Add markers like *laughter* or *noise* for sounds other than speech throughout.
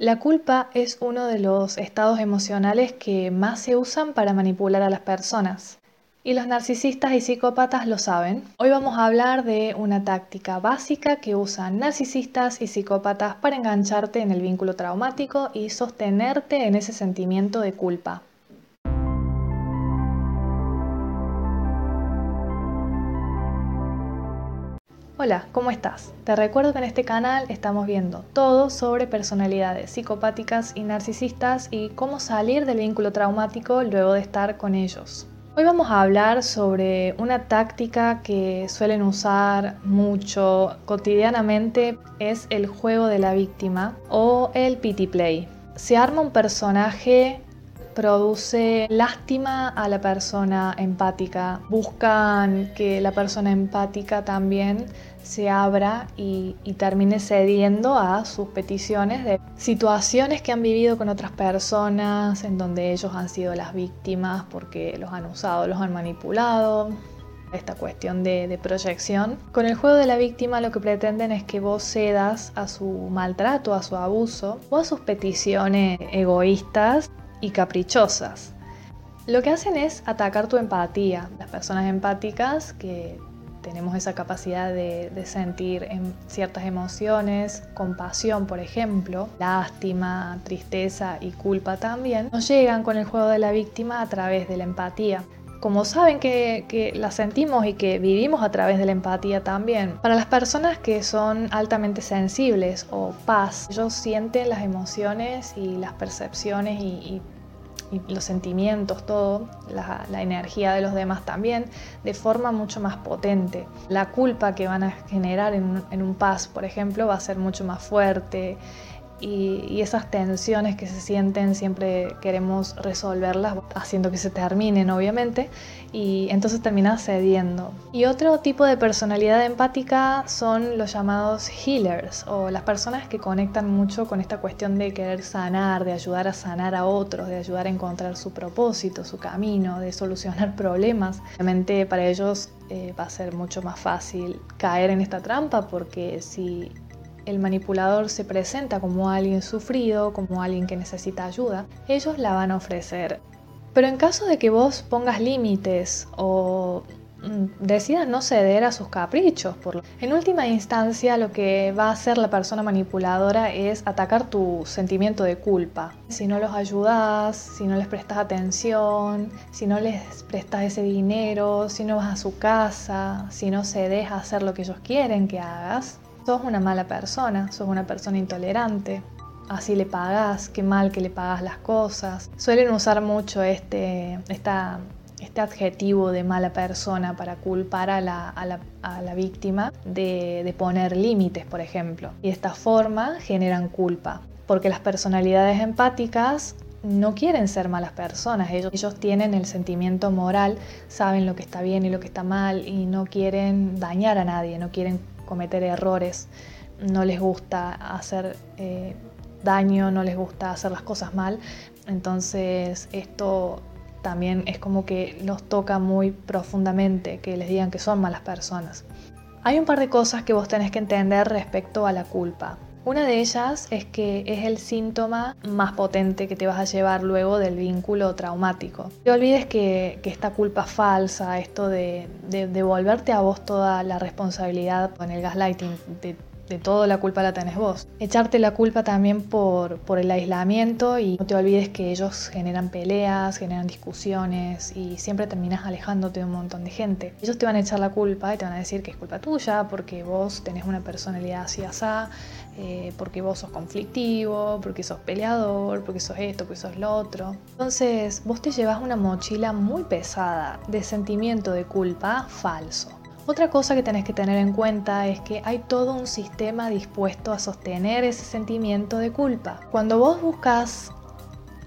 La culpa es uno de los estados emocionales que más se usan para manipular a las personas. Y los narcisistas y psicópatas lo saben. Hoy vamos a hablar de una táctica básica que usan narcisistas y psicópatas para engancharte en el vínculo traumático y sostenerte en ese sentimiento de culpa. Hola, ¿cómo estás? Te recuerdo que en este canal estamos viendo todo sobre personalidades psicopáticas y narcisistas y cómo salir del vínculo traumático luego de estar con ellos. Hoy vamos a hablar sobre una táctica que suelen usar mucho cotidianamente, es el juego de la víctima o el pity play. Se arma un personaje produce lástima a la persona empática. Buscan que la persona empática también se abra y, termine cediendo a sus peticiones de situaciones que han vivido con otras personas, en donde ellos han sido las víctimas porque los han usado, los han manipulado, esta cuestión de, de, proyección. Con el juego de la víctima lo que pretenden es que vos cedas a su maltrato, a su abuso o a sus peticiones egoístas y caprichosas. Lo que hacen es atacar tu empatía. Las personas empáticas que tenemos esa capacidad de, sentir en ciertas emociones, compasión por ejemplo, lástima, tristeza y culpa también, nos llegan con el juego de la víctima a través de la empatía. Como saben que, que la sentimos y que vivimos a través de la empatía también, para las personas que son altamente sensibles o paz, ellos sienten las emociones y las percepciones y los sentimientos, todo, la, energía de los demás también, de forma mucho más potente. La culpa que van a generar en, en un paz, por ejemplo, va a ser mucho más fuerte, y, esas tensiones que se sienten siempre queremos resolverlas haciendo que se terminen obviamente y entonces terminas cediendo. Y otro tipo de personalidad empática son los llamados healers o las personas que conectan mucho con esta cuestión de querer sanar, de ayudar a sanar a otros, de ayudar a encontrar su propósito, su camino, de solucionar *laughs* problemas. Obviamente para ellos eh, va a ser mucho más fácil caer en esta trampa porque si el manipulador se presenta como alguien sufrido, como alguien que necesita ayuda, ellos la van a ofrecer. Pero en caso de que vos pongas límites o mm, decidas no ceder a sus caprichos. En última instancia, lo que va a hacer la persona manipuladora es atacar tu sentimiento de culpa. Si no los ayudas, si no les prestas atención, si no les prestas ese dinero, si no vas a su casa, si no cedes a hacer lo que ellos quieren que hagas, sos una mala persona, sos una persona intolerante, así le pagás, qué mal que le pagás las cosas. Suelen usar mucho este, este adjetivo de mala persona para culpar a la, víctima de, de poner límites, por ejemplo. Y de esta forma generan culpa, porque las personalidades empáticas no quieren ser malas personas, ellos, ellos, tienen el sentimiento moral, saben lo que está bien y lo que está mal y no quieren dañar a nadie, no quieren cometer errores, no les gusta hacer eh, daño, no les gusta hacer las cosas mal. Entonces esto también es como que los toca muy profundamente, que les digan que son malas personas. Hay un par de cosas que vos tenés que entender respecto a la culpa. Una de ellas es que es el síntoma más potente que te vas a llevar luego del vínculo traumático. No olvides que, esta culpa falsa, esto de, devolverte a vos toda la responsabilidad con el gaslighting, de, de toda la culpa la tenés vos. Echarte la culpa también por, por el aislamiento y no te olvides que ellos generan peleas, generan discusiones y siempre terminas alejándote de un montón de gente. Ellos te van a echar la culpa y te van a decir que es culpa tuya porque vos tenés una personalidad así asá, eh, porque vos sos conflictivo, porque sos peleador, porque sos esto, porque sos lo otro. Entonces vos te llevas una mochila muy pesada de sentimiento de culpa falso. Otra cosa que tenés que tener en cuenta es que hay todo un sistema dispuesto a sostener ese sentimiento de culpa. Cuando vos buscas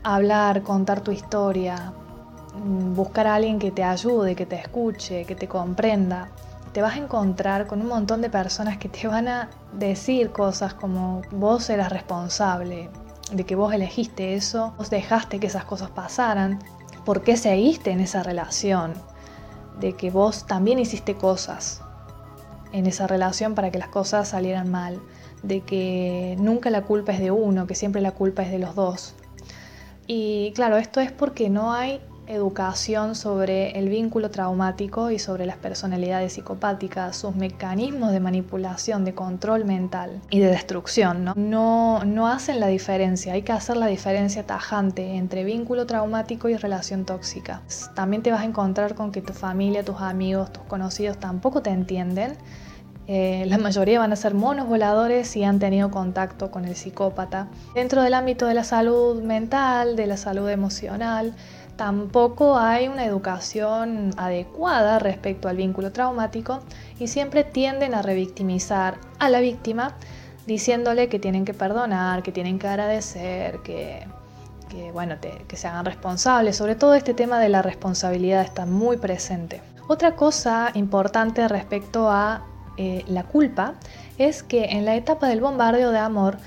hablar, contar tu historia, mm, buscar a alguien que te ayude, que te escuche, que te comprenda, te vas a encontrar con un montón de personas que te van a decir cosas como vos eras responsable, de que vos elegiste eso, vos dejaste que esas cosas pasaran, por qué seguiste en esa relación, de que vos también hiciste cosas en esa relación para que las cosas salieran mal, de que nunca la culpa es de uno, que siempre la culpa es de los dos. Y claro, esto es porque no hay educación sobre el vínculo traumático y sobre las personalidades psicopáticas, sus mecanismos de manipulación, de control mental y de destrucción. ¿no? No, no hacen la diferencia, hay que hacer la diferencia tajante entre vínculo traumático y relación tóxica. También te vas a encontrar con que tu familia, tus amigos, tus conocidos tampoco te entienden. Eh, la mayoría van a ser monos voladores y han tenido contacto con el psicópata. Dentro del ámbito de la salud mental, de la salud emocional, tampoco hay una educación adecuada respecto al vínculo traumático y siempre tienden a revictimizar a la víctima diciéndole que tienen que perdonar, que tienen que agradecer, que, bueno, que se hagan responsables. Sobre todo este tema de la responsabilidad está muy presente. Otra cosa importante respecto a eh, la culpa es que en la etapa del bombardeo de amor,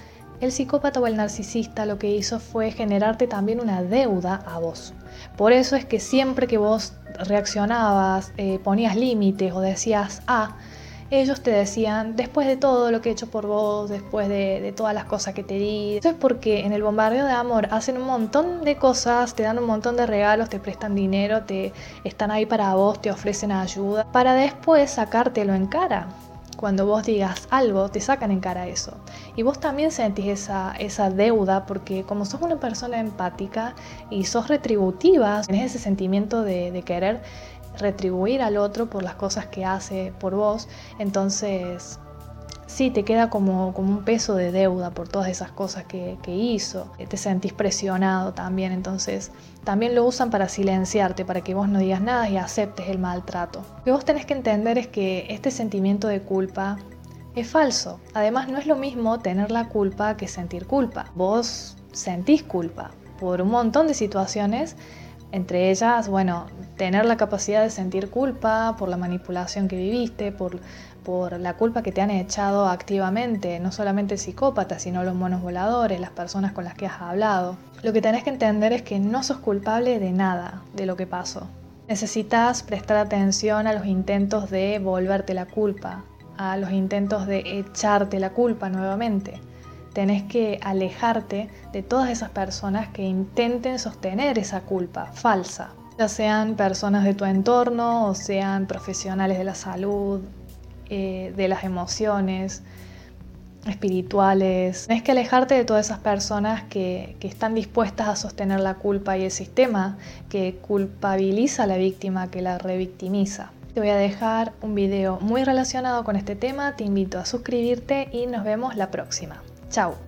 el psicópata o el narcisista lo que hizo fue generarte también una deuda a vos. Por eso es que siempre que vos reaccionabas, eh, ponías límites o decías, ah, ellos te decían, después de todo lo que he hecho por vos, después de, todas las cosas que te di. Eso es porque en el bombardeo de amor hacen un montón de cosas, te dan un montón de regalos, te prestan dinero, te están ahí para vos, te ofrecen ayuda, para después sacártelo en cara cuando vos digas algo, te sacan en cara eso. Y vos también sentís esa, esa deuda porque como sos una persona empática y sos retributiva, tenés ese sentimiento de, de querer retribuir al otro por las cosas que hace por vos, entonces sí te queda como, como un peso de deuda por todas esas cosas que, que hizo. Te sentís presionado también, entonces también lo usan para silenciarte, para que vos no digas nada y aceptes el maltrato. Lo que vos tenés que entender es que este sentimiento de culpa es falso. Además, no es lo mismo tener la culpa que sentir culpa. Vos sentís culpa por un montón de situaciones, entre ellas, bueno, tener la capacidad de sentir culpa por la manipulación que viviste, por, por la culpa que te han echado activamente, no solamente el psicópata, sino los monos voladores, las personas con las que has hablado. Lo que tenés que entender es que no sos culpable de nada de lo que pasó. Necesitas prestar atención a los intentos de volverte la culpa, a los intentos de echarte la culpa nuevamente. Tenés que alejarte de todas esas personas que intenten sostener esa culpa falsa, ya sean personas de tu entorno o sean profesionales de la salud, eh, de las emociones espirituales. Tienes que alejarte de todas esas personas que, que están dispuestas a sostener la culpa y el sistema que culpabiliza a la víctima, que la revictimiza. Te voy a dejar un video muy relacionado con este tema, te invito a suscribirte y nos vemos la próxima. Ciao.